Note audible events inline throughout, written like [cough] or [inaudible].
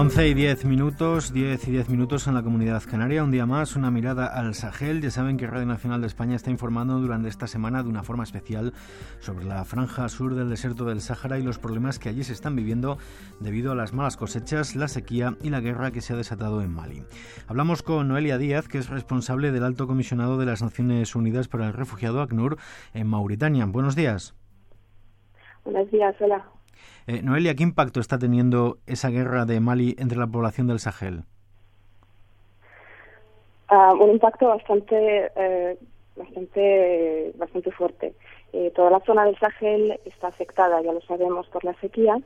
11 y 10 minutos, 10 y 10 minutos en la comunidad canaria. Un día más, una mirada al Sahel. Ya saben que Radio Nacional de España está informando durante esta semana de una forma especial sobre la franja sur del desierto del Sáhara y los problemas que allí se están viviendo debido a las malas cosechas, la sequía y la guerra que se ha desatado en Mali. Hablamos con Noelia Díaz, que es responsable del Alto Comisionado de las Naciones Unidas para el Refugiado ACNUR en Mauritania. Buenos días. Buenos días, hola. Eh, Noelia, ¿qué impacto está teniendo esa guerra de Mali entre la población del Sahel? Uh, un impacto bastante, eh, bastante, bastante fuerte. Eh, toda la zona del Sahel está afectada, ya lo sabemos, por la sequía.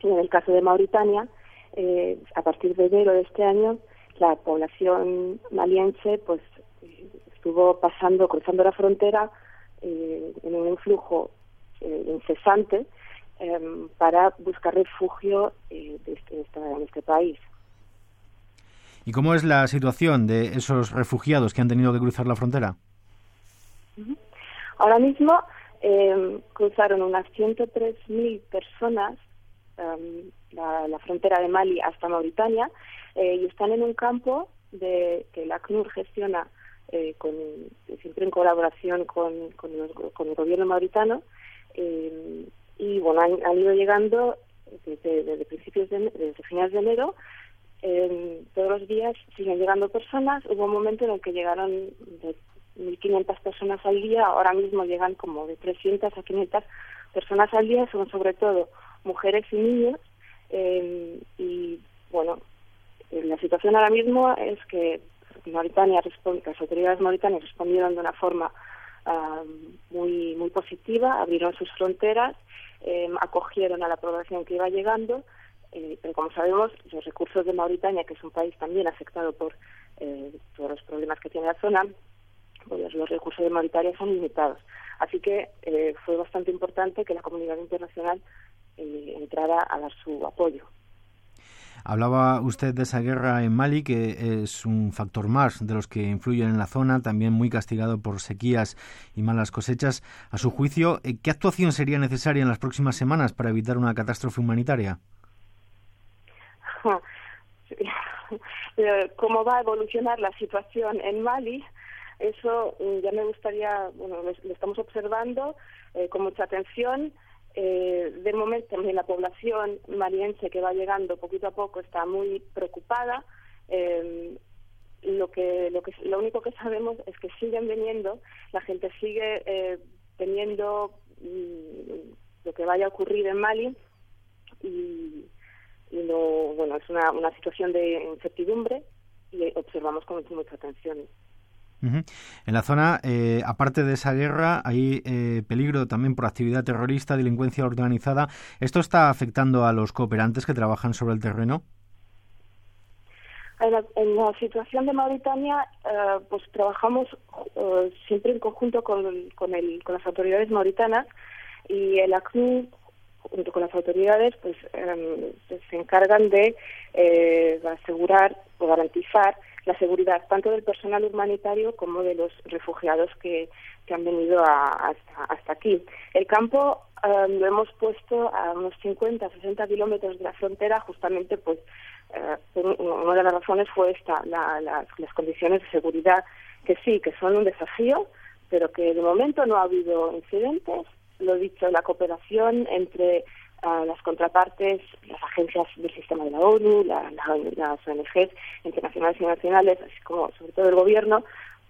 Y en el caso de Mauritania, eh, a partir de enero de este año, la población maliense pues estuvo pasando, cruzando la frontera en un flujo eh, incesante Em, para buscar refugio eh, este, en este país. ¿Y cómo es la situación de esos refugiados que han tenido que cruzar la frontera? Ahora mismo em, cruzaron unas 103.000 personas em, la, frontera de Mali hasta Mauritania eh, y están en un campo de, que la CNUR gestiona eh, con, siempre en colaboración con, con, el gobierno mauritano bueno, han, ido llegando desde, principios de, desde finales de enero. todos los días siguen llegando personas. Hubo un momento en el que llegaron de 1.500 personas al día, ahora mismo llegan como de 300 a 500 personas al día, son sobre todo mujeres y niños. Eh, y bueno, la situación ahora mismo es que Mauritania las autoridades mauritanias respondieron de una forma muy muy positiva, abrieron sus fronteras eh, acogieron a la población que iba llegando, eh, pero como sabemos, los recursos de Mauritania, que es un país también afectado por eh, todos los problemas que tiene la zona, pues los recursos de Mauritania son limitados. Así que eh, fue bastante importante que la comunidad internacional entrara a dar su apoyo. Hablaba usted de esa guerra en Mali, que es un factor más de los que influyen en la zona, también muy castigado por sequías y malas cosechas. A su juicio, eh, ¿qué actuación sería necesaria en las próximas semanas para evitar una catástrofe humanitaria? [laughs] Eh, ¿Cómo va a evolucionar la situación en Mali? Eso mm, ya me gustaría, bueno, lo, estamos observando eh, con mucha atención. Eh, de momento también la población maliense que va llegando poquito a poco está muy preocupada. Eh, lo que lo que lo único que sabemos es que siguen viniendo, la gente sigue eh, teniendo mm, lo que vaya a ocurrir en Mali y, y lo, bueno es una, una situación de incertidumbre y observamos con mucha atención en la zona, eh, aparte de esa guerra, hay eh, peligro también por actividad terrorista, delincuencia organizada. ¿Esto está afectando a los cooperantes que trabajan sobre el terreno? En la, situación de Mauritania, eh, pues trabajamos siempre en conjunto con, con, el, con las autoridades mauritanas y el ACNUR junto con las autoridades, pues em, se encargan de asegurar o garantizar la seguridad tanto del personal humanitario como de los refugiados que, que han venido hasta, hasta aquí. El campo um, lo hemos puesto a unos 50, 60 kilómetros de la frontera justamente pues uh, una de las razones fue esta, la, las condiciones de seguridad que sí, que son un desafío, pero que de momento no ha habido incidentes. Lo dicho, la cooperación entre a las contrapartes, las agencias del sistema de la ONU, las ONGs internacionales y nacionales, así como sobre todo el gobierno,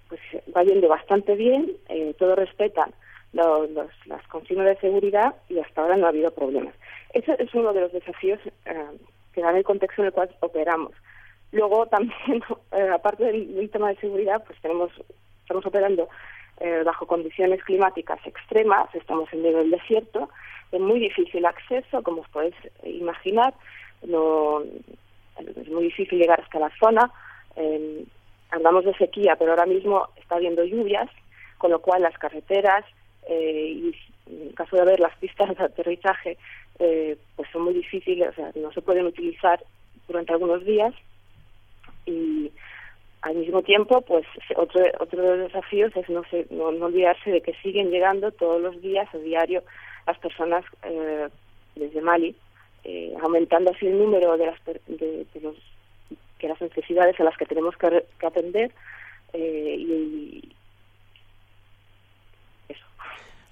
pues va yendo bastante bien, eh, todos respetan las consignas de seguridad y hasta ahora no ha habido problemas. Ese es uno de los desafíos eh, que dan el contexto en el cual operamos. Luego [laughs] también, eh, aparte del, tema de seguridad, pues tenemos estamos operando eh, bajo condiciones climáticas extremas, estamos en medio del desierto, de muy difícil acceso, como os podéis imaginar, no, es muy difícil llegar hasta la zona. Eh, andamos de sequía, pero ahora mismo está habiendo lluvias, con lo cual las carreteras eh, y en caso de haber las pistas de aterrizaje, eh, pues son muy difíciles, o sea, no se pueden utilizar durante algunos días al mismo tiempo, pues otro, otro de los desafíos es no, no, olvidarse de que siguen llegando todos los días, a diario, las personas eh, desde Mali, eh, aumentando así el número de las, de, los, que las necesidades a las que tenemos que, atender eh, y,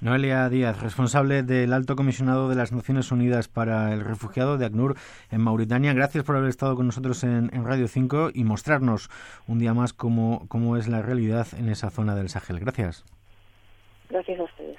Noelia Díaz, responsable del Alto Comisionado de las Naciones Unidas para el Refugiado de ACNUR en Mauritania. Gracias por haber estado con nosotros en, Radio 5 y mostrarnos un día más cómo, cómo es la realidad en esa zona del Sahel. Gracias. Gracias a ustedes.